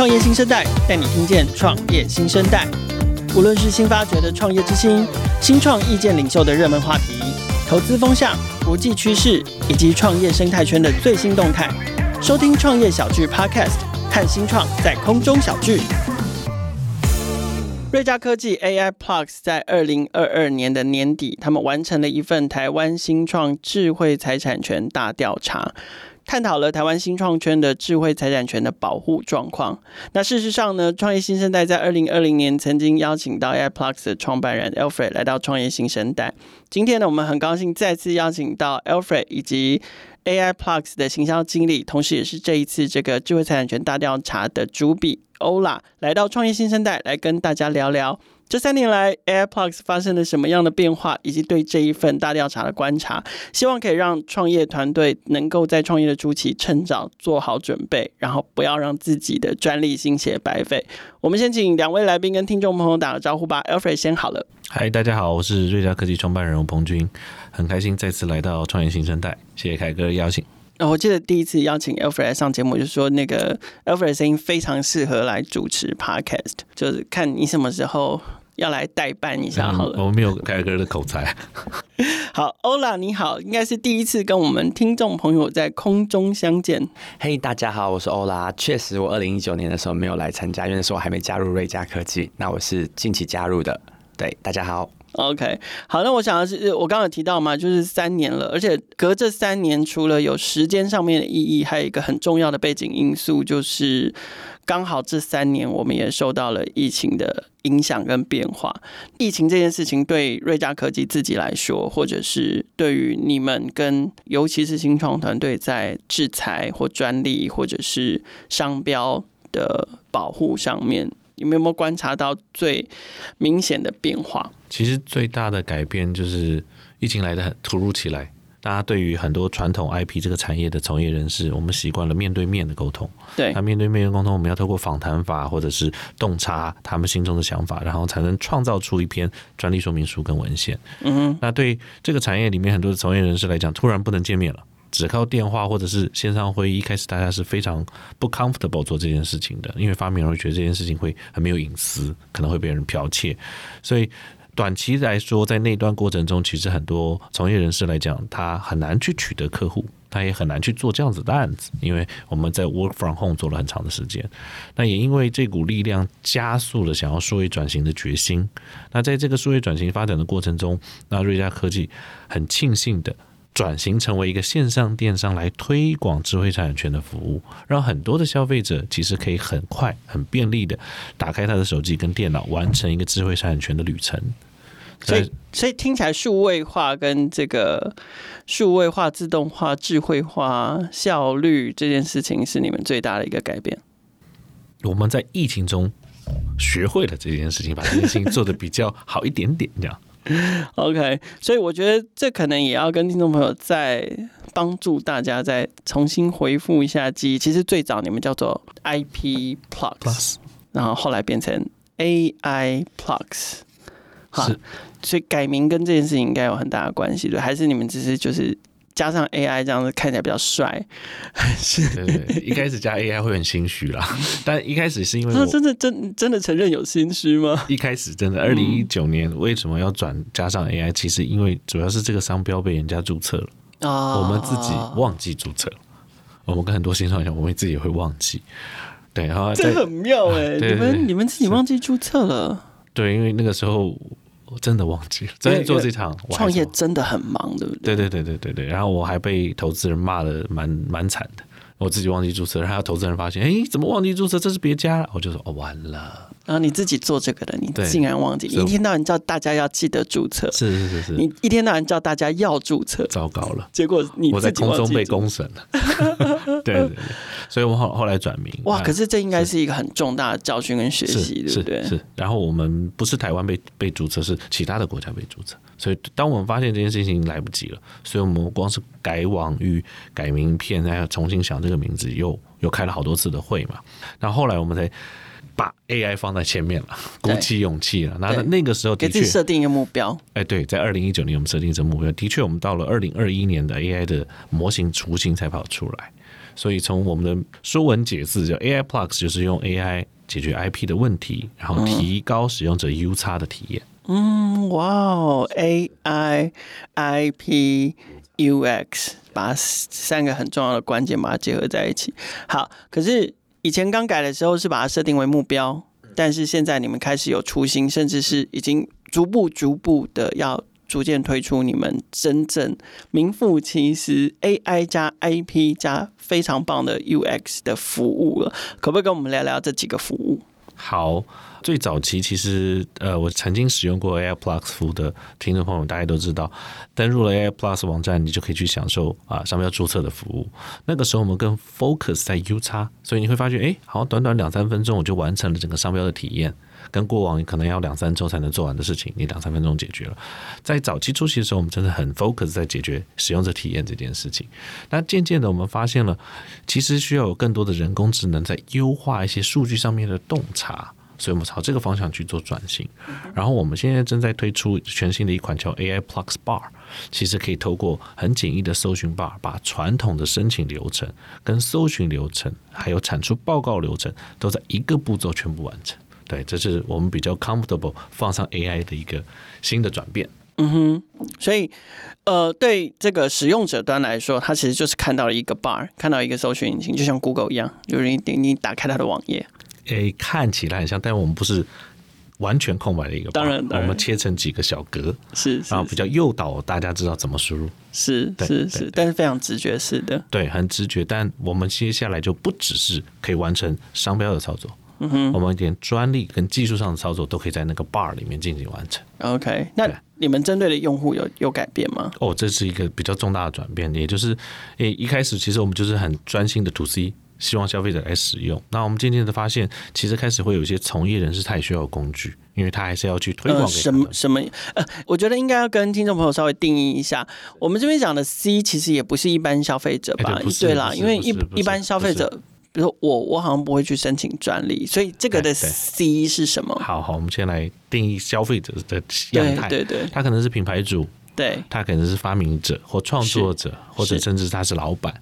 创业新生代带你听见创业新生代，无论是新发掘的创业之星、新创意见领袖的热门话题、投资风向、国际趋势以及创业生态圈的最新动态，收听创业小聚 Podcast，看新创在空中小聚。瑞嘉科技 AI Plus 在二零二二年的年底，他们完成了一份台湾新创智慧财产权大调查。探讨了台湾新创圈的智慧财产权的保护状况。那事实上呢，创业新生代在二零二零年曾经邀请到 AI Plus 的创办人 Alfred 来到创业新生代。今天呢，我们很高兴再次邀请到 Alfred 以及 AI Plus 的行销经理，同时也是这一次这个智慧财产权大调查的主笔 Ola 来到创业新生代，来跟大家聊聊。这三年来，AirPods 发生了什么样的变化，以及对这一份大调查的观察，希望可以让创业团队能够在创业的初期趁早做好准备，然后不要让自己的专利心血白费。我们先请两位来宾跟听众朋友打个招呼吧。Alfred 先好了。嗨，大家好，我是瑞嘉科技创办人吴鹏军，很开心再次来到创业新生代，谢谢凯哥的邀请。哦，我记得第一次邀请 Alfred 来上节目，就是说那个 Alfred 的声音非常适合来主持 Podcast，就是看你什么时候。要来代办一下好了，嗯、我没有凯哥的口才。好欧拉你好，应该是第一次跟我们听众朋友在空中相见。嘿，大家好，我是欧拉。确实，我二零一九年的时候没有来参加，因为那时候我还没加入瑞嘉科技。那我是近期加入的。对，大家好。OK，好，那我想的是，我刚刚有提到嘛，就是三年了，而且隔这三年，除了有时间上面的意义，还有一个很重要的背景因素，就是刚好这三年我们也受到了疫情的影响跟变化。疫情这件事情对瑞嘉科技自己来说，或者是对于你们跟尤其是新创团队在制裁或专利或者是商标的保护上面。你们有没有观察到最明显的变化？其实最大的改变就是疫情来的很突如其来，大家对于很多传统 IP 这个产业的从业人士，我们习惯了面对面的沟通。对，那面对面的沟通，我们要透过访谈法或者是洞察他们心中的想法，然后才能创造出一篇专利说明书跟文献。嗯哼，那对这个产业里面很多的从业人士来讲，突然不能见面了。只靠电话或者是线上会议，一开始大家是非常不 comfortable 做这件事情的，因为发明人会觉得这件事情会很没有隐私，可能会被人剽窃。所以短期来说，在那段过程中，其实很多从业人士来讲，他很难去取得客户，他也很难去做这样子的案子，因为我们在 work from home 做了很长的时间。那也因为这股力量加速了想要数位转型的决心。那在这个数位转型发展的过程中，那瑞嘉科技很庆幸的。转型成为一个线上电商来推广智慧财产权的服务，让很多的消费者其实可以很快、很便利的打开他的手机跟电脑，完成一个智慧财产权的旅程。所以，所以听起来数位化跟这个数位化、自动化、智慧化、效率这件事情，是你们最大的一个改变。我们在疫情中学会了这件事情，把这件事情做得比较好一点点，这样。OK，所以我觉得这可能也要跟听众朋友再帮助大家再重新回复一下记忆。其实最早你们叫做 IP Plus, Plus，然后后来变成 AI Plus，好，所以改名跟这件事情应该有很大的关系，对？还是你们只是就是？加上 AI 这样子看起来比较帅，是对，对对，一开始加 AI 会很心虚啦，但一开始是因为他真的真真的承认有心虚吗？一开始真的，二零一九年为什么要转加上 AI？其实因为主要是这个商标被人家注册了啊，我们自己忘记注册了。我们跟很多新创一样，我们自己也会忘记。对，然后这很妙哎、欸，你们你们自己忘记注册了？对，因为那个时候。我真的忘记了，真的做这场创业真的很忙，对不对？对对对对对对。然后我还被投资人骂的蛮蛮惨的，我自己忘记注册，然后投资人发现，哎，怎么忘记注册？这是别家，我就说哦，完了。然后你自己做这个的，你竟然忘记？一天到晚叫大家要记得注册，是是是是。你一天到晚叫大家要注册，糟糕了。结果你我在空中被公审了。对对对，所以我后后来转名。哇，可是这应该是一个很重大的教训跟学习，对不对？是。然后我们不是台湾被被注册，是其他的国家被注册。所以当我们发现这件事情来不及了，所以我们光是改网域、改名片，还要重新想这个名字，又又开了好多次的会嘛。那后后来我们才。把 AI 放在前面了，鼓起勇气了。那那个时候的确给自己设定一个目标。哎，对，在二零一九年我们设定这目标，的确我们到了二零二一年的 AI 的模型雏形才跑出来。所以从我们的说文解字叫 AI Plus，就是用 AI 解决 IP 的问题，然后提高使用者 UX 的体验。嗯，嗯哇哦，AI、IP、UX，把三个很重要的关键把它结合在一起。好，可是以前刚改的时候是把它设定为目标，但是现在你们开始有初心，甚至是已经逐步逐步的要。逐渐推出你们真正名副其实 AI 加 IP 加非常棒的 UX 的服务了，可不可以跟我们聊聊这几个服务？好，最早期其实呃，我曾经使用过 AirPlus 服务的听众朋友，大家都知道，登入了 AirPlus 网站，你就可以去享受啊商标注册的服务。那个时候我们跟 focus 在 UX，所以你会发觉，哎，好像短短两三分钟我就完成了整个商标的体验。跟过往可能要两三周才能做完的事情，你两三分钟解决了。在早期初期的时候，我们真的很 focus 在解决使用者体验这件事情。那渐渐的，我们发现了，其实需要有更多的人工智能在优化一些数据上面的洞察，所以我们朝这个方向去做转型。然后我们现在正在推出全新的一款叫 AI Plus Bar，其实可以透过很简易的搜寻 bar，把传统的申请流程、跟搜寻流程，还有产出报告流程，都在一个步骤全部完成。对，这是我们比较 comfortable 放上 AI 的一个新的转变。嗯哼，所以呃，对这个使用者端来说，它其实就是看到了一个 bar，看到一个搜寻引擎，就像 Google 一样，就是你点你打开它的网页。诶，看起来很像，但我们不是完全空白的一个当然，当然，我们切成几个小格，是，是，然后比较诱导大家知道怎么输入。是是是，但是非常直觉式的。对，很直觉。但我们接下来就不只是可以完成商标的操作。嗯哼，我们连专利跟技术上的操作都可以在那个 bar 里面进行完成。OK，那你们针对的用户有有改变吗？哦，这是一个比较重大的转变，也就是，诶，一开始其实我们就是很专心的 to C，希望消费者来使用。那我们渐渐的发现，其实开始会有一些从业人士，他也需要工具，因为他还是要去推广、呃、什么什么。呃，我觉得应该要跟听众朋友稍微定义一下，我们这边讲的 C 其实也不是一般消费者吧？对，对啦，因为一一般消费者。比如说我，我好像不会去申请专利，所以这个的 C 是什么？好好，我们先来定义消费者的样态。对对对，他可能是品牌主，对，他可能是发明者或创作者，或者甚至他是老板，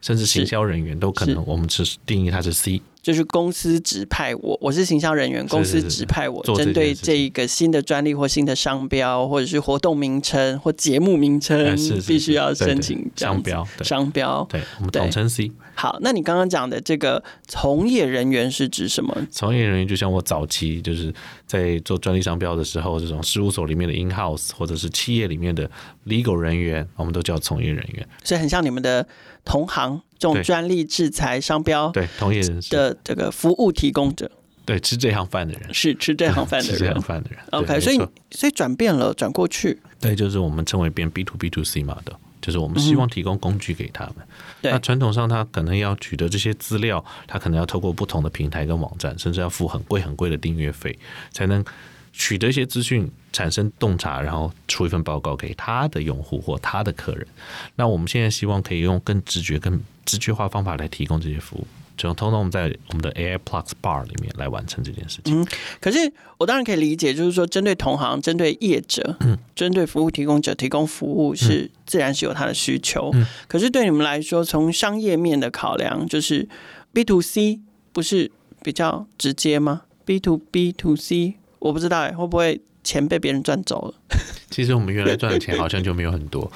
甚至行销人员都可能。我们是定义他是 C。就是公司指派我，我是行销人员，公司指派我针对这一个新的专利或新的商标，或者是活动名称或节目名称，必须要申请商标。商标，对，我们统称 C。好，那你刚刚讲的这个从业人员是指什么？从业人员就像我早期就是在做专利商标的时候，这种事务所里面的 in house，或者是企业里面的 legal 人员，我们都叫从业人员。所以很像你们的同行。这种专利制裁商标对同业人士的这个服务提供者，对吃这行饭的人。是吃这行饭的人，吃这行饭的人。OK，所以所以转变了，转过去，对，就是我们称为变 B to B to C 嘛的，就是我们希望提供工具给他们。嗯、那传统上他可能要取得这些资料，他可能要透过不同的平台跟网站，甚至要付很贵很贵的订阅费，才能取得一些资讯，产生洞察，然后出一份报告给他的用户或他的客人。那我们现在希望可以用更直觉、更直觉化方法来提供这些服务，就通通我们在我们的 AI Plus Bar 里面来完成这件事情。嗯，可是我当然可以理解，就是说针对同行、针对业者、嗯，针对服务提供者提供服务是、嗯、自然是有他的需求。嗯，可是对你们来说，从商业面的考量，就是 B to C 不是比较直接吗？B to B to C，我不知道哎，会不会？钱被别人赚走了。其实我们原来赚的钱好像就没有很多，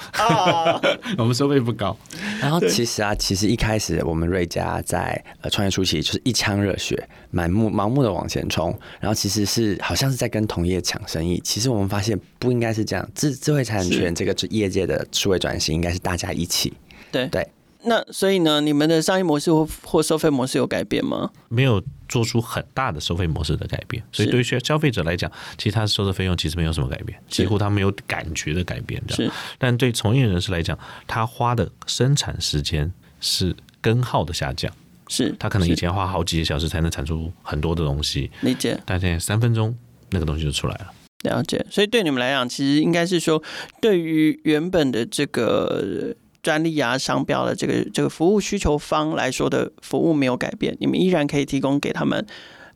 我们收费不高。然后其实啊，其实一开始我们瑞嘉在呃创业初期就是一腔热血，满目盲目的往前冲，然后其实是好像是在跟同业抢生意。其实我们发现不应该是这样，智智慧财产权这个业界的数位转型应该是大家一起。对对。那所以呢，你们的商业模式或或收费模式有改变吗？没有做出很大的收费模式的改变，所以对于消消费者来讲，其实他收的费用其实没有什么改变，几乎他没有感觉的改变。是，但对从业人士来讲，他花的生产时间是根号的下降。是，他可能以前花好几个小时才能产出很多的东西，理解。但现在三分钟那个东西就出来了。了解。所以对你们来讲，其实应该是说，对于原本的这个。专利啊，商标的这个这个服务需求方来说的服务没有改变，你们依然可以提供给他们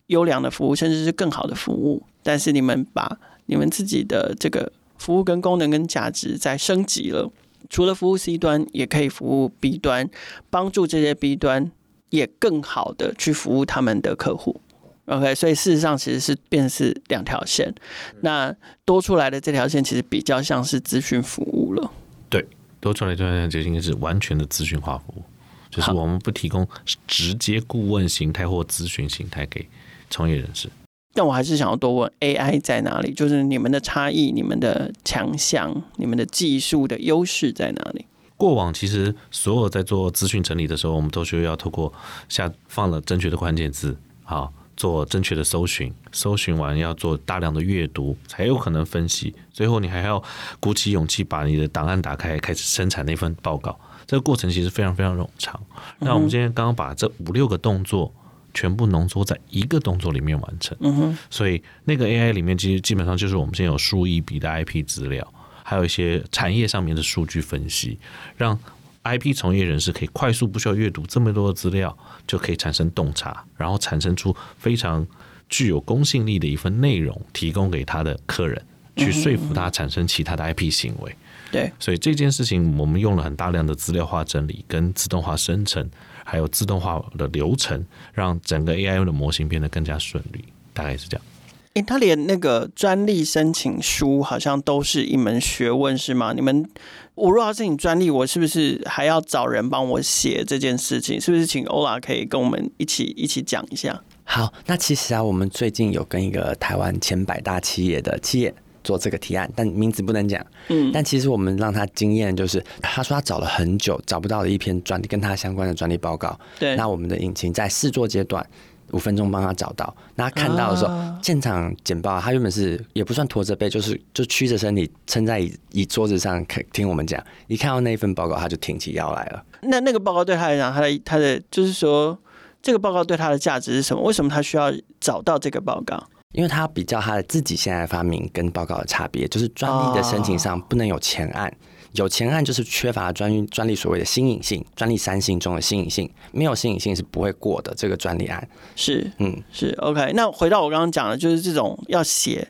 优良的服务，甚至是更好的服务。但是你们把你们自己的这个服务跟功能跟价值再升级了，除了服务 C 端，也可以服务 B 端，帮助这些 B 端也更好的去服务他们的客户。OK，所以事实上其实是变是两条线，那多出来的这条线其实比较像是资讯服务了。对，多出来就应该是完全的资讯化服务，就是我们不提供直接顾问形态或咨询形态给从业人士。但我还是想要多问 AI 在哪里？就是你们的差异、你们的强项、你们的技术的优势在哪里？过往其实所有在做资讯整理的时候，我们都需要透过下放了正确的关键字，好。做正确的搜寻，搜寻完要做大量的阅读，才有可能分析。最后你还要鼓起勇气把你的档案打开，开始生产那份报告。这个过程其实非常非常冗长。那我们今天刚刚把这五六个动作全部浓缩在一个动作里面完成。嗯哼。所以那个 AI 里面其实基本上就是我们现在有数亿笔的 IP 资料，还有一些产业上面的数据分析，让。IP 从业人士可以快速不需要阅读这么多的资料，就可以产生洞察，然后产生出非常具有公信力的一份内容，提供给他的客人，去说服他产生其他的 IP 行为。对，所以这件事情我们用了很大量的资料化整理、跟自动化生成，还有自动化的流程，让整个 AI 的模型变得更加顺利。大概是这样。诶，他连那个专利申请书好像都是一门学问，是吗？你们，我如果要申请专利，我是不是还要找人帮我写这件事情？是不是请欧拉可以跟我们一起一起讲一下？好，那其实啊，我们最近有跟一个台湾前百大企业的企业做这个提案，但名字不能讲。嗯，但其实我们让他惊艳，就是他说他找了很久找不到的一篇专利跟他相关的专利报告。对，那我们的引擎在试做阶段。五分钟帮他找到，那他看到的时候，啊、现场简报，他原本是也不算驼着背，就是就屈着身体撑在椅椅桌子上，听我们讲。一看到那一份报告，他就挺起腰来了。那那个报告对他来讲，他的他的就是说，这个报告对他的价值是什么？为什么他需要找到这个报告？因为他比较他的自己现在发明跟报告的差别，就是专利的申请上不能有前案。啊有前案就是缺乏专专利所谓的新颖性，专利三性中的新颖性，没有新颖性是不会过的。这个专利案是，嗯，是 OK。那回到我刚刚讲的，就是这种要写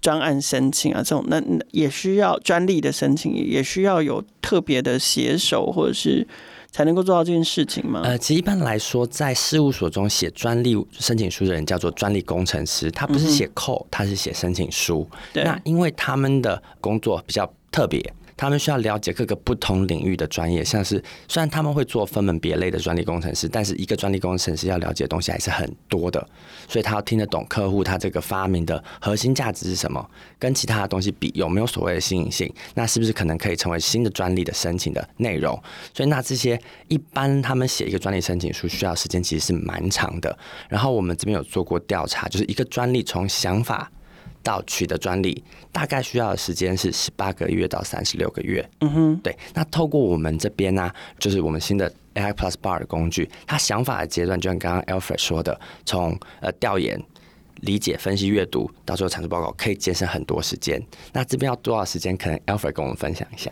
专案申请啊，这种那也需要专利的申请，也需要有特别的写手或者是才能够做到这件事情吗？呃，其实一般来说，在事务所中写专利申请书的人叫做专利工程师，他不是写 code，他是写申请书。对，那因为他们的工作比较特别。他们需要了解各个不同领域的专业，像是虽然他们会做分门别类的专利工程师，但是一个专利工程师要了解的东西还是很多的，所以他要听得懂客户他这个发明的核心价值是什么，跟其他的东西比有没有所谓的新颖性，那是不是可能可以成为新的专利的申请的内容？所以那这些一般他们写一个专利申请书需要时间其实是蛮长的。然后我们这边有做过调查，就是一个专利从想法。到取得专利大概需要的时间是十八个月到三十六个月。嗯哼，对。那透过我们这边呢、啊，就是我们新的 AI Plus Bar 的工具，它想法的阶段就像刚刚 Alfred 说的，从呃调研、理解、分析、阅读，到最后产出报告，可以节省很多时间。那这边要多少时间？可能 Alfred 跟我们分享一下。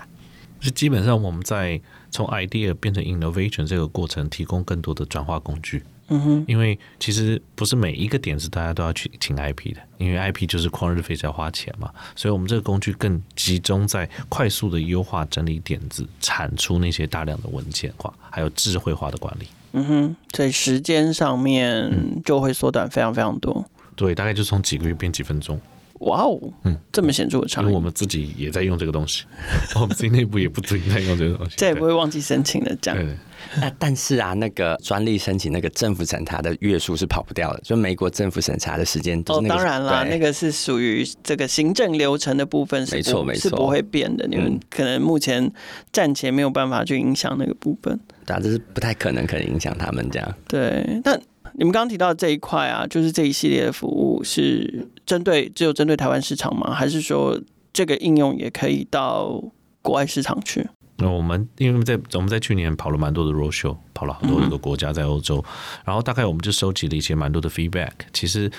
就基本上我们在从 idea 变成 innovation 这个过程，提供更多的转化工具。嗯哼，因为其实不是每一个点子大家都要去请 IP 的，因为 IP 就是旷日费时要花钱嘛，所以我们这个工具更集中在快速的优化整理点子，产出那些大量的文件化，还有智慧化的管理。嗯哼，所以时间上面就会缩短非常非常多。对，大概就从几个月变几分钟。哇哦，嗯，这么显著的差异。因为我们自己也在用这个东西，我们自己内部也不止在用这个东西，再也不会忘记申请的这样。对，对。那但是啊，那个专利申请那个政府审查的月数是跑不掉的，就美国政府审查的时间。哦，当然了，那个是属于这个行政流程的部分是，没错没错，是不会变的。你们可能目前暂且没有办法去影响那个部分，对啊，这是不太可能可能影响他们这样。对，但。你们刚刚提到的这一块啊，就是这一系列的服务是针对只有针对台湾市场吗？还是说这个应用也可以到国外市场去？那我们因为在我们在去年跑了蛮多的 r o s h o 跑了很多个国家在欧洲，然后大概我们就收集了一些蛮多的 feedback。其实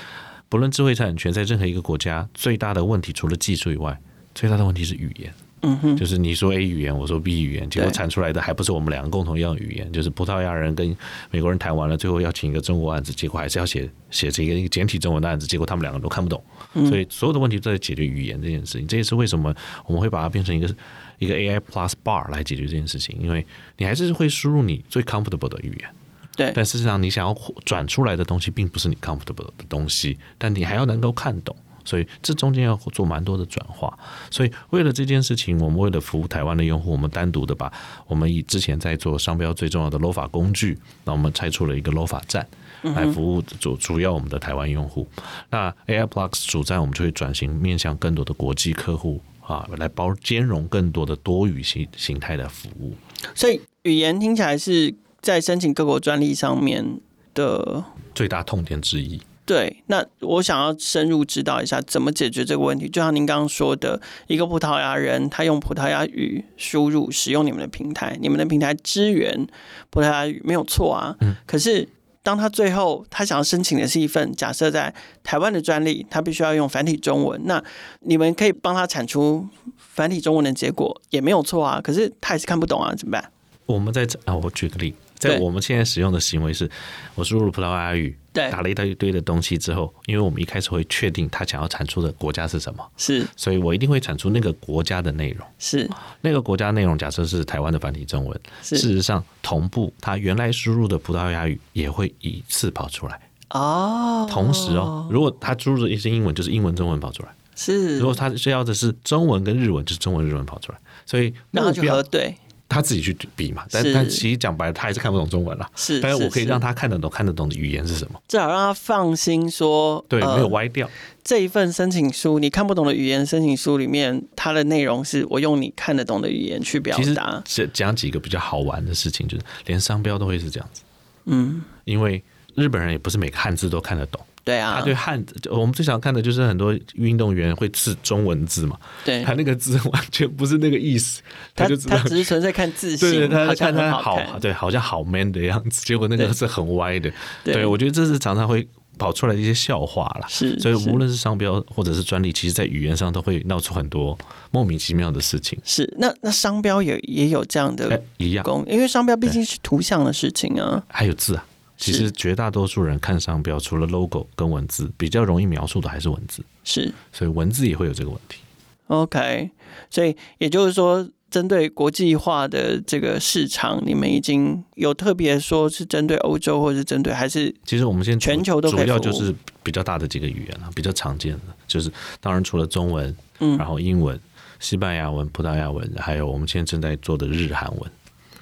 不论智慧产权在任何一个国家，最大的问题除了技术以外，最大的问题是语言。嗯哼，就是你说 A 语言，我说 B 语言，结果产出来的还不是我们两个共同一样语言，就是葡萄牙人跟美国人谈完了，最后要请一个中国案子，结果还是要写写这个一个简体中文的案子，结果他们两个都看不懂，所以所有的问题都在解决语言这件事情。这也是为什么我们会把它变成一个一个 AI Plus Bar 来解决这件事情，因为你还是会输入你最 comfortable 的语言，对，但事实上你想要转出来的东西并不是你 comfortable 的东西，但你还要能够看懂。所以这中间要做蛮多的转化，所以为了这件事情，我们为了服务台湾的用户，我们单独的把我们以之前在做商标最重要的 LOFA 工具，那我们拆出了一个 LOFA 站来服务主主要我们的台湾用户。那 AI Plus 主站我们就会转型面向更多的国际客户啊，来包兼容更多的多语形形态的服务。所以语言听起来是在申请各国专利上面的最大痛点之一。对，那我想要深入知道一下怎么解决这个问题。就像您刚刚说的，一个葡萄牙人他用葡萄牙语输入使用你们的平台，你们的平台支援葡萄牙语没有错啊。嗯。可是当他最后他想要申请的是一份假设在台湾的专利，他必须要用繁体中文，那你们可以帮他产出繁体中文的结果也没有错啊。可是他也是看不懂啊，怎么办？我们在这啊，我举个例。在我们现在使用的行为是，我输入葡萄牙语，打了一大堆的东西之后，因为我们一开始会确定他想要产出的国家是什么，是，所以我一定会产出那个国家的内容，是那个国家内容。假设是台湾的繁体中文，事实上同步，他原来输入的葡萄牙语也会一次跑出来哦。同时哦，如果他输入的一些英文，就是英文中文跑出来，是。如果他需要的是中文跟日文，就是中文日文跑出来，所以那他就核对。他自己去比嘛，但但其实讲白了，他还是看不懂中文啦。是，但是我可以让他看得懂、看得懂的语言是什么，至少让他放心说，对，没有歪掉。这一份申请书，你看不懂的语言申请书里面，它的内容是我用你看得懂的语言去表达。讲讲几个比较好玩的事情，就是连商标都会是这样子。嗯，因为日本人也不是每个汉字都看得懂。对啊，他对汉字，我们最想看的就是很多运动员会刺中文字嘛。对，他那个字完全不是那个意思，他就他只是纯粹看字形，对，他看他好，对，好像好 man 的样子，结果那个是很歪的。对，我觉得这是常常会跑出来的一些笑话了。是，所以无论是商标或者是专利，其实在语言上都会闹出很多莫名其妙的事情。是，那那商标也也有这样的一样，因为商标毕竟是图像的事情啊，还有字啊。其实绝大多数人看商标，除了 logo 跟文字，比较容易描述的还是文字。是，所以文字也会有这个问题。OK，所以也就是说，针对国际化的这个市场，你们已经有特别说是针对欧洲，或者是针对还是？其实我们现在全球都主要就是比较大的几个语言了，比较常见的就是，当然除了中文，嗯，然后英文、西班牙文、葡萄牙文，还有我们现在正在做的日韩文，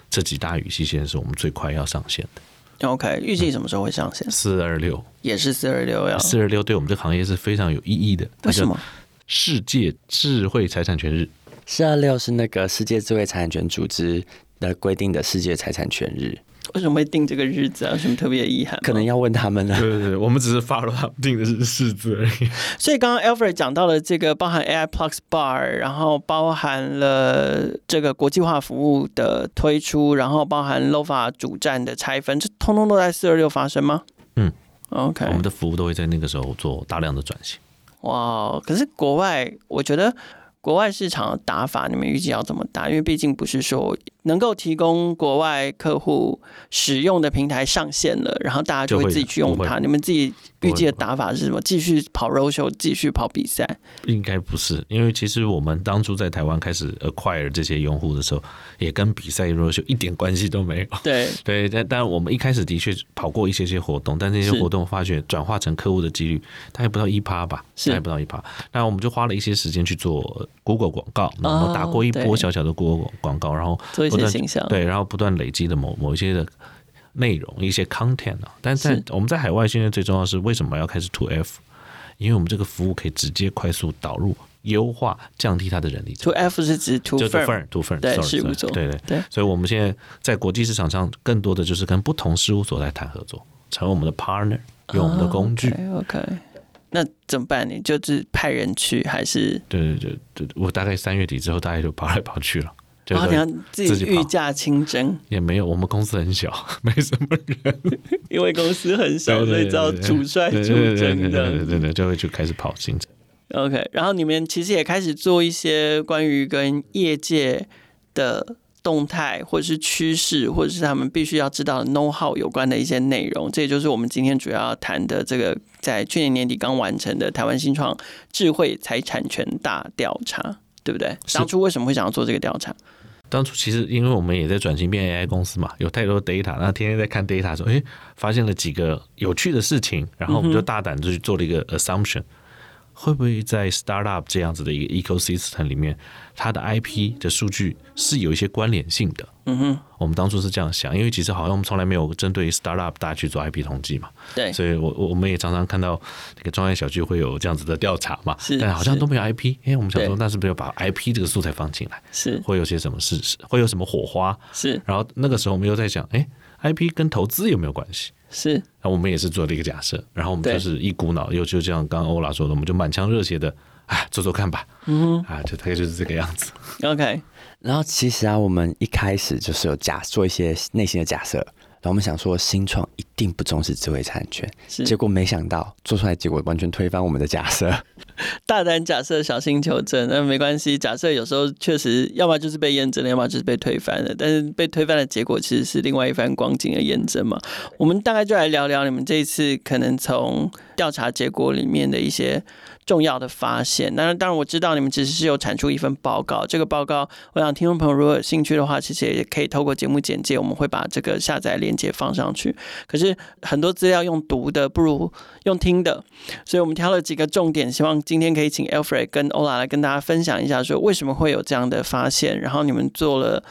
这几大语系现在是我们最快要上线的。OK，预计什么时候会上线？四二六也是四二六呀。四二六对我们这个行业是非常有意义的。为什么？世界智慧财产权日。四二六是那个世界智慧财产权组织的规定的世界财产权日。为什么会定这个日子啊？有什么特别的遗憾？可能要问他们了。对对对，我们只是 follow 他们定的是日子而已。所以刚刚 Alfred 讲到了这个包含 AI Plus Bar，然后包含了这个国际化服务的推出，然后包含 LOFA 主站的拆分，这通通都在四二六发生吗？嗯，OK，我们的服务都会在那个时候做大量的转型。哇，可是国外，我觉得国外市场的打法，你们预计要怎么打？因为毕竟不是说。能够提供国外客户使用的平台上线了，然后大家就会自己去用它。你们自己预计的打法是什么？继续跑 roadshow，继续跑比赛？应该不是，因为其实我们当初在台湾开始 acquire 这些用户的时候，也跟比赛 roadshow 一点关系都没有。对 对，但但我们一开始的确跑过一些些活动，但这些活动发觉转化成客户的几率，大概不到一趴吧，大概不到一趴。那我们就花了一些时间去做 Google 广告，然后打过一波小小的 Google 广告，然后。不断形象对，然后不断累积的某某一些的内容，一些 content 啊。但是在我们在海外现在最重要的是为什么要开始 to F？因为我们这个服务可以直接快速导入、优化、降低它的人力。to F 是指 to firm，to firm，对，事务所，对对对。所以我们现在在国际市场上，更多的就是跟不同事务所在谈合作，成为我们的 partner，用我们的工具。Oh, OK，, okay. 那怎么办？你就是派人去，还是？对对对对，我大概三月底之后，大概就跑来跑去了。然后你要自己御驾亲征，也没有，我们公司很小，没什么人，因为公司很小，所以只要主帅主征的，对对对，就会就开始跑行程。OK，然后你们其实也开始做一些关于跟业界的动态，或者是趋势，或者是他们必须要知道的 know how 有关的一些内容。这也就是我们今天主要要谈的这个，在去年年底刚完成的台湾新创智慧财产权大调查，对不对？当初为什么会想要做这个调查？当初其实因为我们也在转型变 AI 公司嘛，有太多 data，然后天天在看 data，说哎，发现了几个有趣的事情，然后我们就大胆就去做了一个 assumption。嗯会不会在 startup 这样子的一个 ecosystem 里面，它的 IP 的数据是有一些关联性的？嗯哼，我们当初是这样想，因为其实好像我们从来没有针对 startup 大家去做 IP 统计嘛。对，所以我我们也常常看到那个创业小区会有这样子的调查嘛。是，但好像都没有 IP。哎，我们想说，那是不是要把 IP 这个素材放进来？是，会有些什么事？会有什么火花？是。然后那个时候我们又在想，哎，IP 跟投资有没有关系？是，那我们也是做了一个假设，然后我们就是一股脑，又就像刚刚欧拉说的，我们就满腔热血的，哎，做做看吧，嗯，啊，就大概就是这个样子。OK，然后其实啊，我们一开始就是有假做一些内心的假设。然后我们想说，新创一定不重视智慧产权，结果没想到做出来结果完全推翻我们的假设。大胆假设，小心求证。那没关系，假设有时候确实，要么就是被验证了，要么就是被推翻了。但是被推翻的结果其实是另外一番光景的验证嘛。我们大概就来聊聊你们这一次可能从调查结果里面的一些。重要的发现，当然，当然我知道你们只是有产出一份报告。这个报告，我想听众朋友如果有兴趣的话，其实也可以透过节目简介，我们会把这个下载链接放上去。可是很多资料用读的不如用听的，所以我们挑了几个重点，希望今天可以请 Alfred 跟欧拉来跟大家分享一下，说为什么会有这样的发现，然后你们做了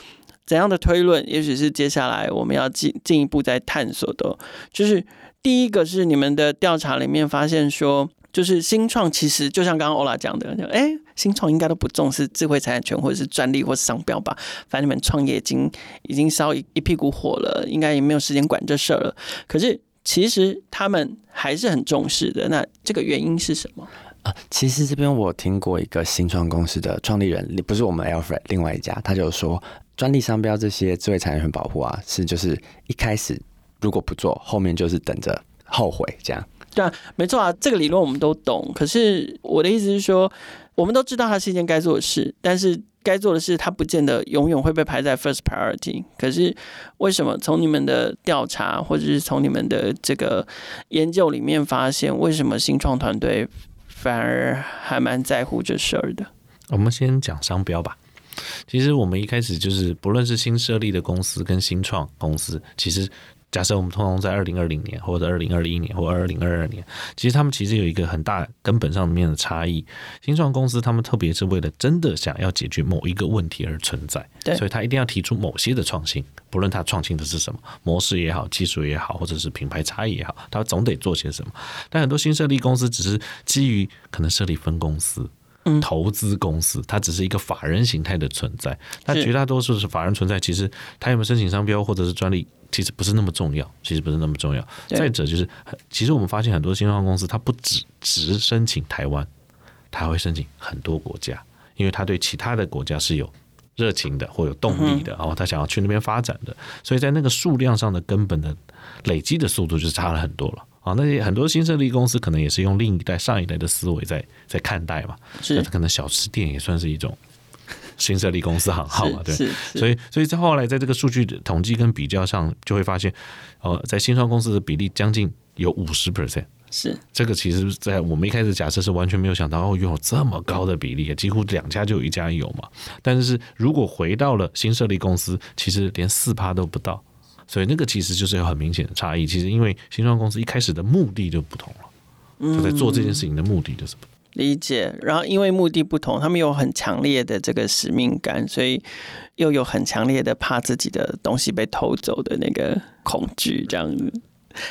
怎样的推论，也许是接下来我们要进进一步再探索的。就是第一个是你们的调查里面发现说。就是新创其实就像刚刚欧拉讲的，哎，新创应该都不重视智慧财产权或者是专利或是商标吧？反正你们创业已经已经烧一一屁股火了，应该也没有时间管这事儿了。可是其实他们还是很重视的。那这个原因是什么啊？其实这边我听过一个新创公司的创立人，不是我们 Alfred，另外一家，他就说专利商标这些智慧财产权保护啊，是就是一开始如果不做，后面就是等着后悔这样。对啊，没错啊，这个理论我们都懂。可是我的意思是说，我们都知道它是一件该做的事，但是该做的事它不见得永远会被排在 first priority。可是为什么从你们的调查或者是从你们的这个研究里面发现，为什么新创团队反而还蛮在乎这事儿的？我们先讲商标吧。其实我们一开始就是，不论是新设立的公司跟新创公司，其实。假设我们通常在二零二零年，或者二零二一年，或二零二二年，其实他们其实有一个很大根本上面的差异。新创公司他们特别是为了真的想要解决某一个问题而存在，对，所以他一定要提出某些的创新，不论他创新的是什么模式也好，技术也好，或者是品牌差异也好，他总得做些什么。但很多新设立公司只是基于可能设立分公司。投资公司，它只是一个法人形态的存在。那绝大多数是法人存在，其实它有没有申请商标或者是专利，其实不是那么重要。其实不是那么重要。再者就是，其实我们发现很多新创公司，它不只只申请台湾，它还会申请很多国家，因为它对其他的国家是有热情的或有动力的，然后他想要去那边发展的。所以在那个数量上的根本的累积的速度就差了很多了。啊，那些很多新设立公司可能也是用另一代、上一代的思维在在看待嘛，是。可能小吃店也算是一种新设立公司行号嘛，对，所以所以在后来在这个数据的统计跟比较上，就会发现，呃，在新创公司的比例将近有五十 percent，是。这个其实，在我们一开始假设是完全没有想到哦，拥有这么高的比例，几乎两家就有一家有嘛，但是如果回到了新设立公司，其实连四趴都不到。所以那个其实就是有很明显的差异。其实因为新创公司一开始的目的就不同了，就在做这件事情的目的就是不同。理解。然后因为目的不同，他们有很强烈的这个使命感，所以又有很强烈的怕自己的东西被偷走的那个恐惧，这样子。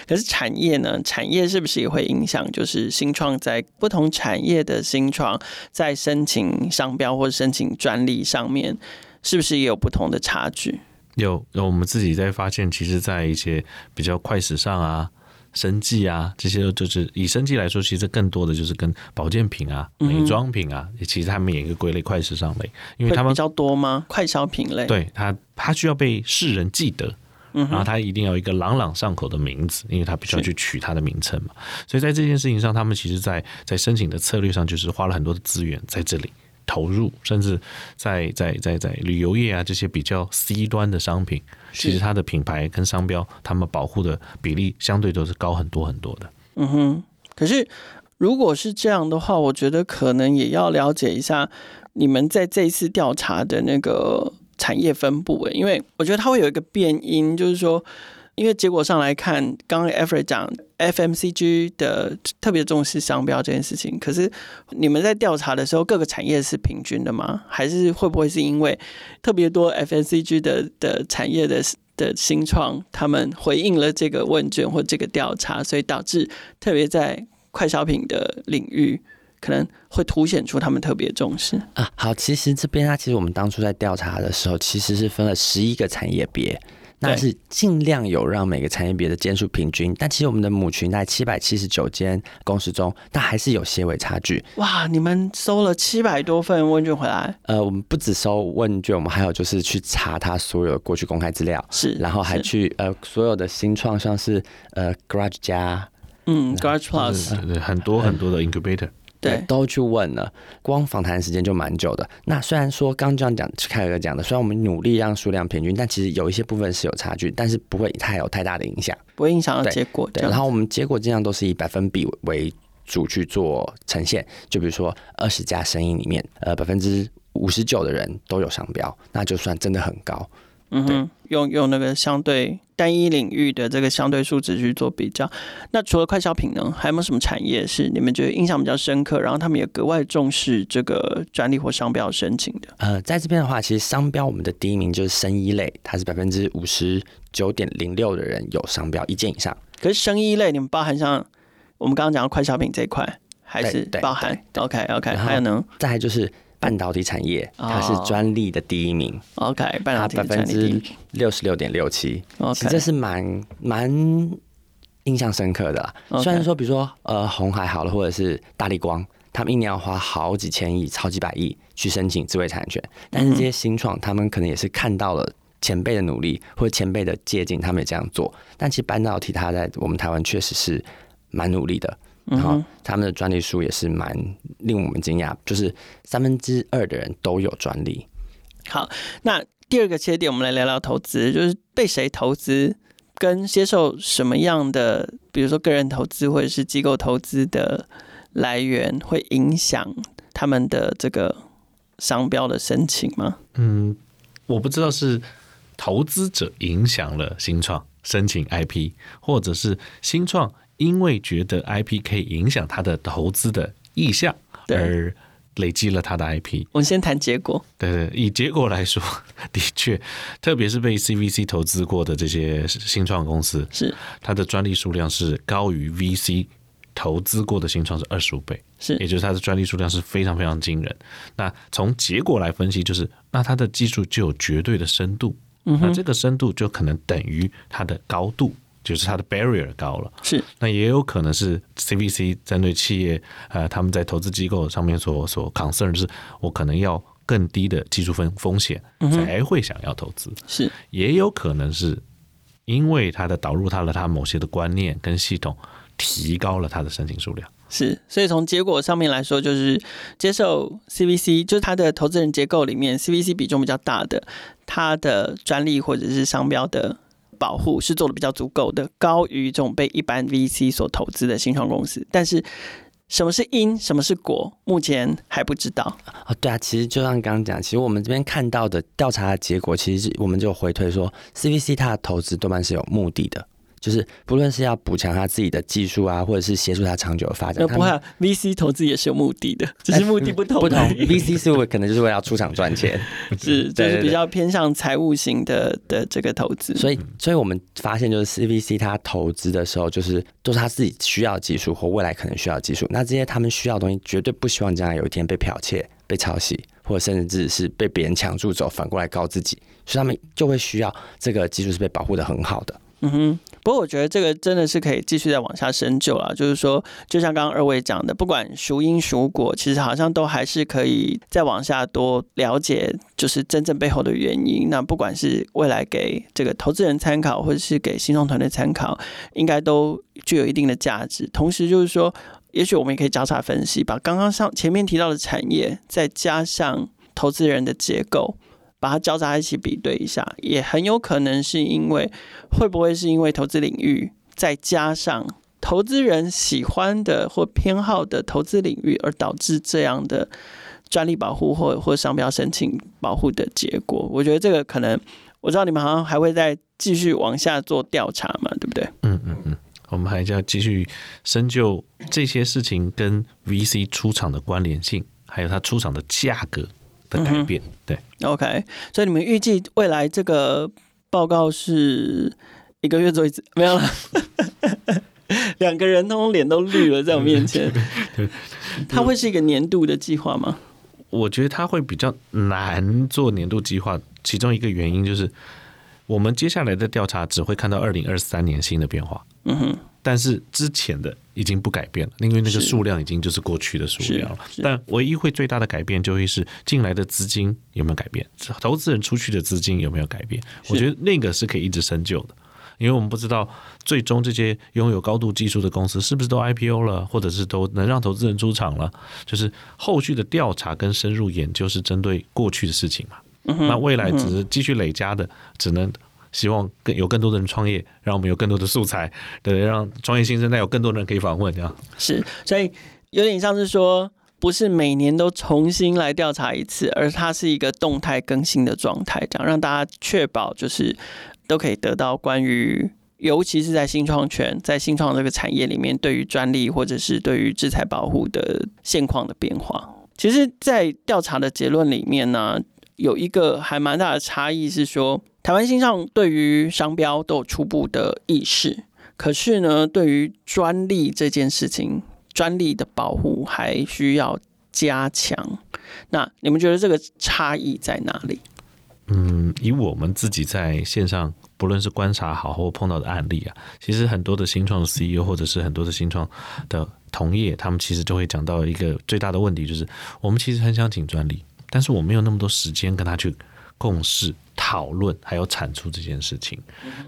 可是产业呢？产业是不是也会影响？就是新创在不同产业的新创在申请商标或者申请专利上面，是不是也有不同的差距？有有，我们自己在发现，其实，在一些比较快时尚啊、生计啊这些，就是以生计来说，其实更多的就是跟保健品啊、美妆品啊，嗯、其实他们也一个归类快时尚类，因为他们比较多吗？快消品类，对它，它需要被世人记得，然后它一定要有一个朗朗上口的名字，因为它必须要去取它的名称嘛。所以在这件事情上，他们其实在在申请的策略上，就是花了很多的资源在这里投入，甚至在在在在旅游业啊这些比较 C 端的商品，其实它的品牌跟商标，他们保护的比例相对都是高很多很多的。嗯哼，可是如果是这样的话，我觉得可能也要了解一下你们在这一次调查的那个。产业分布，因为我觉得它会有一个变因，就是说，因为结果上来看，刚刚 Alfred 讲 FMCG 的特别重视商标这件事情，可是你们在调查的时候，各个产业是平均的吗？还是会不会是因为特别多 FMCG 的的产业的的新创，他们回应了这个问卷或这个调查，所以导致特别在快消品的领域？可能会凸显出他们特别重视啊。好，其实这边啊，其实我们当初在调查的时候，其实是分了十一个产业别，那是尽量有让每个产业别的间数平均。但其实我们的母群在七百七十九间公司中，但还是有些微差距。哇，你们收了七百多份问卷回来？呃，我们不只收问卷，我们还有就是去查他所有的过去公开资料，是，然后还去呃所有的新创，像是呃 Garage 加，嗯，Garage Plus，对对，很多很多的 Incubator。对，都去问了，光访谈时间就蛮久的。那虽然说刚这样讲，凯哥讲的，虽然我们努力让数量平均，但其实有一些部分是有差距，但是不会太有太大的影响，不会影响到结果。对，然后我们结果尽量都是以百分比为主去做呈现，就比如说二十家生意里面，呃，百分之五十九的人都有商标，那就算真的很高。嗯哼，用用那个相对单一领域的这个相对数值去做比较。那除了快消品呢，还有没有什么产业是你们觉得印象比较深刻，然后他们也格外重视这个专利或商标申请的？呃，在这边的话，其实商标我们的第一名就是生医类，它是百分之五十九点零六的人有商标一件以上。可是生医类，你们包含像我们刚刚讲的快消品这一块，还是包含？OK OK，还有呢？再来就是。半导体产业，它是专利的第一名。Oh, OK，半导体百分之六十六点六七。实这是蛮蛮印象深刻的。虽然说，比如说呃，红海好了，或者是大力光，他们一年要花好几千亿、超几百亿去申请智慧产权，但是这些新创，他们可能也是看到了前辈的努力或者前辈的借鉴，他们也这样做。但其实半导体，它在我们台湾确实是蛮努力的。然后他们的专利数也是蛮令我们惊讶，就是三分之二的人都有专利。好，那第二个切点，我们来聊聊投资，就是被谁投资，跟接受什么样的，比如说个人投资或者是机构投资的来源，会影响他们的这个商标的申请吗？嗯，我不知道是投资者影响了新创申请 IP，或者是新创。因为觉得 IP 可以影响他的投资的意向，而累积了他的 IP。我们先谈结果。对对，以结果来说，的确，特别是被 CVC 投资过的这些新创公司，是它的专利数量是高于 VC 投资过的新创是二十五倍，是，也就是它的专利数量是非常非常惊人。那从结果来分析，就是那它的技术就有绝对的深度，嗯，那这个深度就可能等于它的高度。就是它的 barrier 高了，是，那也有可能是 CVC 针对企业，呃，他们在投资机构上面所所 concern 就是我可能要更低的技术风风险才会想要投资，是，也有可能是因为它的导入它的它某些的观念跟系统提高了它的申请数量，是，所以从结果上面来说，就是接受 CVC 就是它的投资人结构里面 CVC 比重比较大的，它的专利或者是商标的。保护是做的比较足够的，高于这种被一般 VC 所投资的新创公司。但是什么是因，什么是果，目前还不知道。啊，对啊，其实就像刚刚讲，其实我们这边看到的调查的结果，其实是我们就回推说，CVC 它的投资多半是有目的的。就是不论是要补强他自己的技术啊，或者是协助他长久的发展，那不会啊，VC 投资也是有目的的，只是目的不同。不同，VC 是为可能就是为了出场赚钱，是就是比较偏向财务型的的这个投资。所以，所以我们发现就是 CVC 他投资的时候，就是都是他自己需要技术或未来可能需要技术。那这些他们需要的东西，绝对不希望将来有一天被剽窃、被抄袭，或者甚至是被别人抢住走，反过来告自己。所以他们就会需要这个技术是被保护的很好的。嗯哼。不过我觉得这个真的是可以继续再往下深究了。就是说，就像刚刚二位讲的，不管孰因孰果，其实好像都还是可以再往下多了解，就是真正背后的原因。那不管是未来给这个投资人参考，或者是给新创团队参考，应该都具有一定的价值。同时，就是说，也许我们也可以交叉分析，把刚刚上前面提到的产业，再加上投资人的结构。把它交叉一起比对一下，也很有可能是因为，会不会是因为投资领域再加上投资人喜欢的或偏好的投资领域，而导致这样的专利保护或或商标申请保护的结果？我觉得这个可能，我知道你们好像还会再继续往下做调查嘛，对不对？嗯嗯嗯，我们还是要继续深究这些事情跟 VC 出场的关联性，还有它出场的价格。的改变，嗯、对，OK，所以你们预计未来这个报告是一个月做一次？没有了，两个人通通脸都绿了，在我面前。它会是一个年度的计划吗？我觉得它会比较难做年度计划，其中一个原因就是我们接下来的调查只会看到二零二三年新的变化。嗯哼。但是之前的已经不改变了，因为那个数量已经就是过去的数量了。但唯一会最大的改变就会是进来的资金有没有改变，投资人出去的资金有没有改变？我觉得那个是可以一直深究的，因为我们不知道最终这些拥有高度技术的公司是不是都 IPO 了，或者是都能让投资人出场了。就是后续的调查跟深入研究是针对过去的事情嘛。那未来只是继续累加的，只能。希望更有更多的人创业，让我们有更多的素材，对，让创业新生代有更多的人可以访问，这样是。所以有点像是说，不是每年都重新来调查一次，而它是一个动态更新的状态，这样让大家确保就是都可以得到关于，尤其是在新创圈，在新创这个产业里面，对于专利或者是对于制裁保护的现况的变化。其实，在调查的结论里面呢，有一个还蛮大的差异是说。台湾新创对于商标都有初步的意识，可是呢，对于专利这件事情，专利的保护还需要加强。那你们觉得这个差异在哪里？嗯，以我们自己在线上，不论是观察好或碰到的案例啊，其实很多的新创的 CEO 或者是很多的新创的同业，他们其实就会讲到一个最大的问题，就是我们其实很想请专利，但是我没有那么多时间跟他去共事。讨论还有产出这件事情，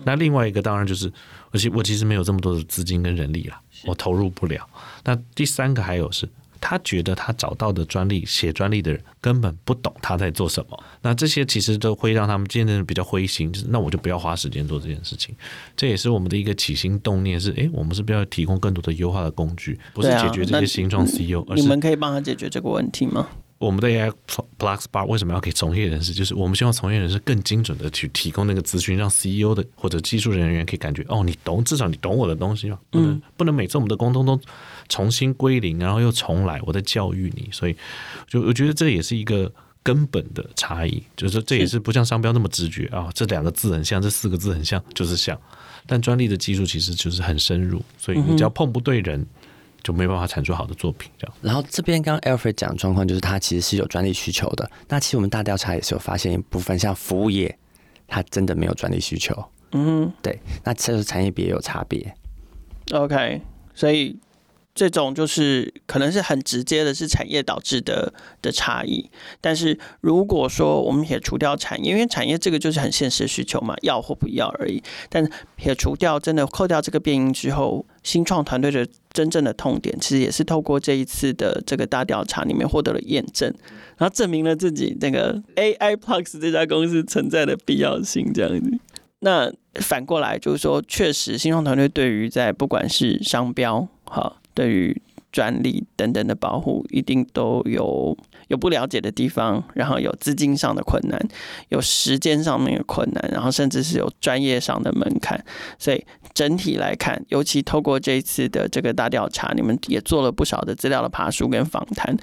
那另外一个当然就是，而且我其实没有这么多的资金跟人力了，我投入不了。那第三个还有是，他觉得他找到的专利写专利的人根本不懂他在做什么。那这些其实都会让他们渐渐比较灰心，就是那我就不要花时间做这件事情。这也是我们的一个起心动念是，诶，我们是不是要提供更多的优化的工具，不是解决这些新创 CEO，而是你们可以帮他解决这个问题吗？我们的 AI PlugSpark 为什么要给从业人士？就是我们希望从业人士更精准的去提供那个资讯，让 CEO 的或者技术人员可以感觉哦，你懂，至少你懂我的东西嘛。不能不能每次我们的沟通都重新归零，然后又重来，我在教育你。所以，就我觉得这也是一个根本的差异，就是这也是不像商标那么直觉啊，这两个字很像，这四个字很像，就是像。但专利的技术其实就是很深入，所以你只要碰不对人。就没办法产出好的作品，这样。然后这边刚刚 Alfred 讲的状况就是，他其实是有专利需求的。那其实我们大调查也是有发现一部分，像服务业，它真的没有专利需求。嗯，对。那这个产业别也有差别。OK，所以。这种就是可能是很直接的，是产业导致的的差异。但是如果说我们撇除掉产业，因为产业这个就是很现实的需求嘛，要或不要而已。但撇除掉，真的扣掉这个变因之后，新创团队的真正的痛点，其实也是透过这一次的这个大调查里面获得了验证，然后证明了自己那个 AI Plus 这家公司存在的必要性。这样子，那反过来就是说，确实新创团队对于在不管是商标，哈。对于专利等等的保护，一定都有有不了解的地方，然后有资金上的困难，有时间上面的困难，然后甚至是有专业上的门槛。所以整体来看，尤其透过这一次的这个大调查，你们也做了不少的资料的爬梳跟访谈。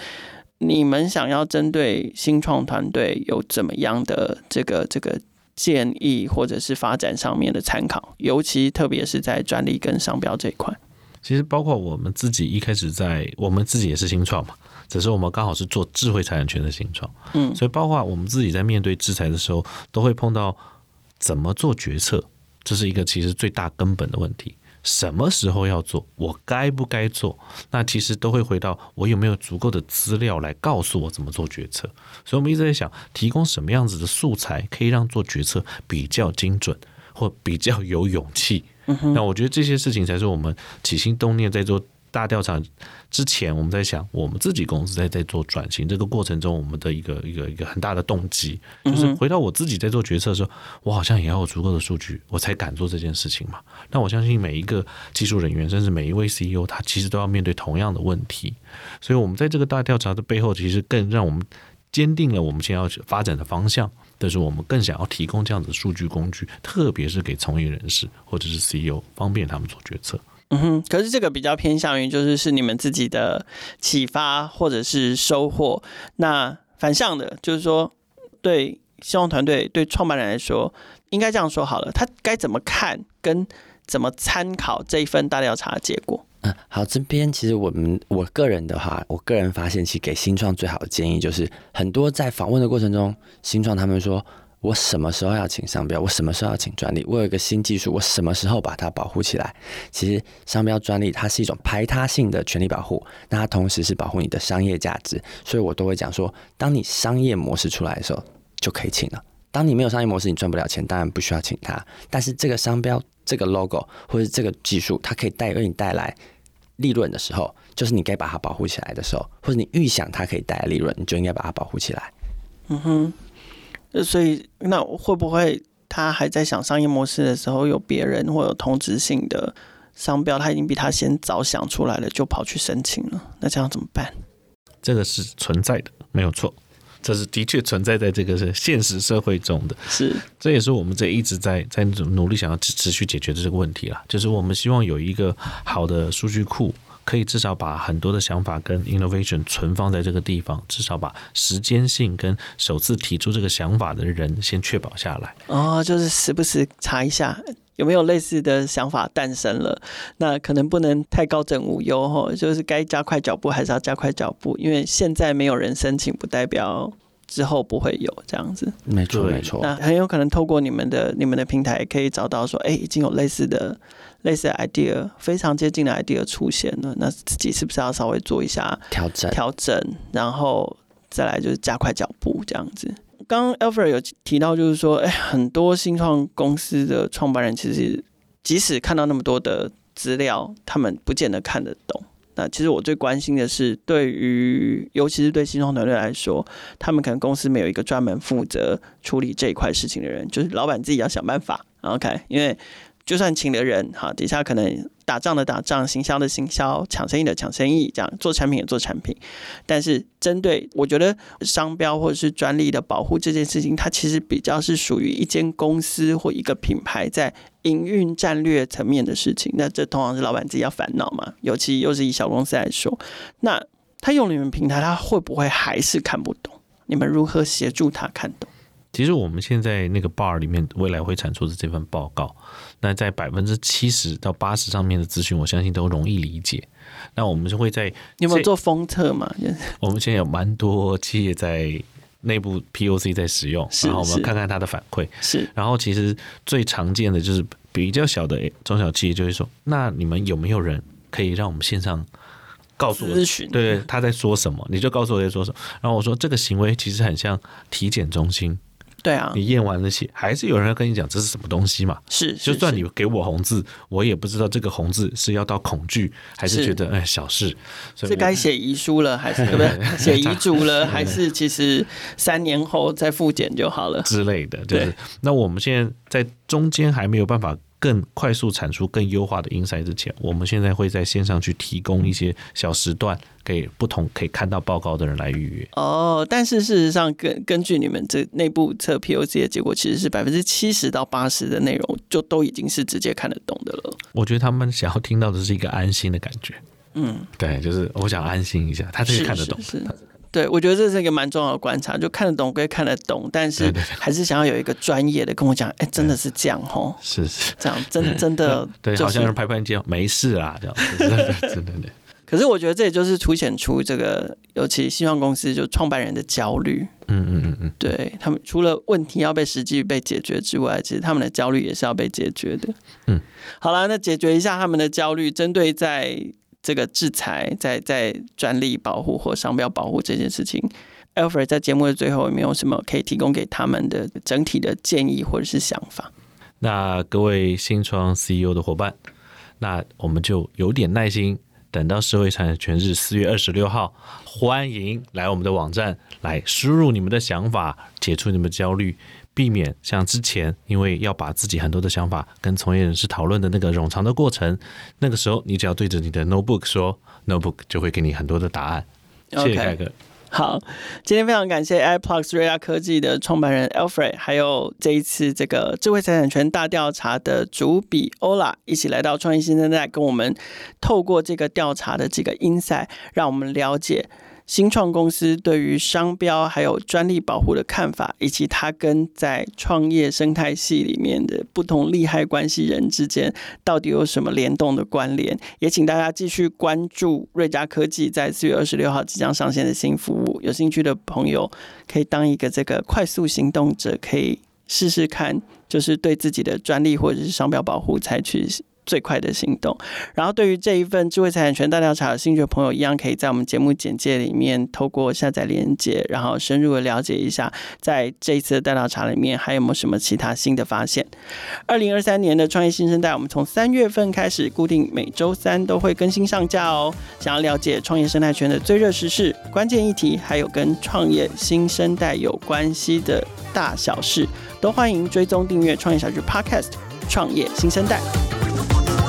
你们想要针对新创团队有怎么样的这个这个建议，或者是发展上面的参考？尤其特别是在专利跟商标这一块。其实包括我们自己一开始在，我们自己也是新创嘛，只是我们刚好是做智慧财产权的新创，嗯，所以包括我们自己在面对制裁的时候，都会碰到怎么做决策，这是一个其实最大根本的问题。什么时候要做？我该不该做？那其实都会回到我有没有足够的资料来告诉我怎么做决策。所以，我们一直在想，提供什么样子的素材可以让做决策比较精准，或比较有勇气。那我觉得这些事情才是我们起心动念在做。大调查之前，我们在想，我们自己公司在在做转型这个过程中，我们的一个一个一个很大的动机，就是回到我自己在做决策的时候，我好像也要有足够的数据，我才敢做这件事情嘛。那我相信每一个技术人员，甚至每一位 CEO，他其实都要面对同样的问题。所以，我们在这个大调查的背后，其实更让我们坚定了我们现在要发展的方向。但是，我们更想要提供这样子的数据工具，特别是给从业人士或者是 CEO，方便他们做决策。嗯哼，可是这个比较偏向于就是是你们自己的启发或者是收获。那反向的，就是说对新创团队、对创办人来说，应该这样说好了，他该怎么看跟怎么参考这一份大调查结果？嗯，好，这边其实我们我个人的话，我个人发现，其实给新创最好的建议就是，很多在访问的过程中，新创他们说。我什么时候要请商标？我什么时候要请专利？我有一个新技术，我什么时候把它保护起来？其实商标专利它是一种排他性的权利保护，那它同时是保护你的商业价值，所以我都会讲说，当你商业模式出来的时候就可以请了。当你没有商业模式，你赚不了钱，当然不需要请它。但是这个商标、这个 logo 或者这个技术，它可以带为你带来利润的时候，就是你该把它保护起来的时候，或者你预想它可以带来利润，你就应该把它保护起来。嗯哼。所以，那会不会他还在想商业模式的时候，有别人或有同质性的商标，他已经比他先早想出来了，就跑去申请了？那这样怎么办？这个是存在的，没有错，这是的确存在在这个是现实社会中的。是，这也是我们这一直在在努力想要持持续解决的这个问题啦，就是我们希望有一个好的数据库。可以至少把很多的想法跟 innovation 存放在这个地方，至少把时间性跟首次提出这个想法的人先确保下来。哦，就是时不时查一下有没有类似的想法诞生了，那可能不能太高枕无忧哈，就是该加快脚步还是要加快脚步，因为现在没有人申请，不代表之后不会有这样子。没错，没错。那很有可能透过你们的你们的平台，可以找到说，哎，已经有类似的。类似的 idea 非常接近的 idea 出现了，那自己是不是要稍微做一下调整？调整，然后再来就是加快脚步这样子。刚刚 Alfred 有提到，就是说，哎，很多新创公司的创办人其实即使看到那么多的资料，他们不见得看得懂。那其实我最关心的是，对于尤其是对新创团队来说，他们可能公司没有一个专门负责处理这一块事情的人，就是老板自己要想办法。OK，因为。就算请了人，哈，底下可能打仗的打仗，行销的行销，抢生意的抢生意，这样做产品也做产品。但是针对我觉得商标或者是专利的保护这件事情，它其实比较是属于一间公司或一个品牌在营运战略层面的事情。那这通常是老板自己要烦恼嘛，尤其又是以小公司来说，那他用你们平台，他会不会还是看不懂？你们如何协助他看懂？其实我们现在那个 bar 里面未来会产出的这份报告，那在百分之七十到八十上面的资讯，我相信都容易理解。那我们就会在你有没有做封测嘛？我们现在有蛮多企业在内部 POC 在使用，然后我们看看它的反馈。是，然后其实最常见的就是比较小的中小企业就会说：“那你们有没有人可以让我们线上告诉我咨询？对对，他在说什么？你就告诉我在说什么。”然后我说：“这个行为其实很像体检中心。”对啊，你验完了血，还是有人要跟你讲这是什么东西嘛？是，就算你给我红字，我也不知道这个红字是要到恐惧，还是觉得哎小事。是该写遗书了，还是对不对？写遗嘱了，还是其实三年后再复检就好了之类的。就是，那我们现在在中间还没有办法。更快速产出更优化的 insight 之前，我们现在会在线上去提供一些小时段给不同可以看到报告的人来预约。哦，但是事实上，根根据你们这内部测 POC 的结果，其实是百分之七十到八十的内容就都已经是直接看得懂的了。我觉得他们想要听到的是一个安心的感觉。嗯，对，就是我想安心一下，他可以看得懂。是，是，是。对，我觉得这是一个蛮重要的观察，就看得懂归看得懂，但是还是想要有一个专业的跟我讲，哎，真的是这样哦，是是这样，真真的，对，好像是拍拍肩，没事啊，这样，真的 真的。可是我觉得这也就是凸显出这个，尤其新创公司就创办人的焦虑。嗯嗯嗯嗯，对他们除了问题要被实际被解决之外，其实他们的焦虑也是要被解决的。嗯，好了，那解决一下他们的焦虑，针对在这个制裁、在在专利保护或商标保护这件事情，Alfred 在节目的最后有没有什么可以提供给他们的整体的建议或者是想法？那各位新创 CEO 的伙伴，那我们就有点耐心。等到智慧财产权日四月二十六号，欢迎来我们的网站来输入你们的想法，解除你们的焦虑，避免像之前因为要把自己很多的想法跟从业人士讨论的那个冗长的过程，那个时候你只要对着你的 notebook 说 notebook 就会给你很多的答案。谢谢凯哥。好，今天非常感谢 iPlus 瑞亚科技的创办人 Alfred，还有这一次这个智慧财产权大调查的主笔 Ola 一起来到创业新生代，跟我们透过这个调查的这个 insight，让我们了解。新创公司对于商标还有专利保护的看法，以及它跟在创业生态系里面的不同利害关系人之间到底有什么联动的关联，也请大家继续关注瑞嘉科技在四月二十六号即将上线的新服务。有兴趣的朋友可以当一个这个快速行动者，可以试试看，就是对自己的专利或者是商标保护采取。最快的行动。然后，对于这一份智慧财产权大调查，有兴趣的朋友一样可以在我们节目简介里面透过下载链接，然后深入的了解一下，在这一次的大调查里面还有没有什么其他新的发现。二零二三年的创业新生代，我们从三月份开始固定每周三都会更新上架哦。想要了解创业生态圈的最热时事、关键议题，还有跟创业新生代有关系的大小事，都欢迎追踪订阅创业小聚 Podcast《创业新生代》。Oh, oh, oh, oh, oh,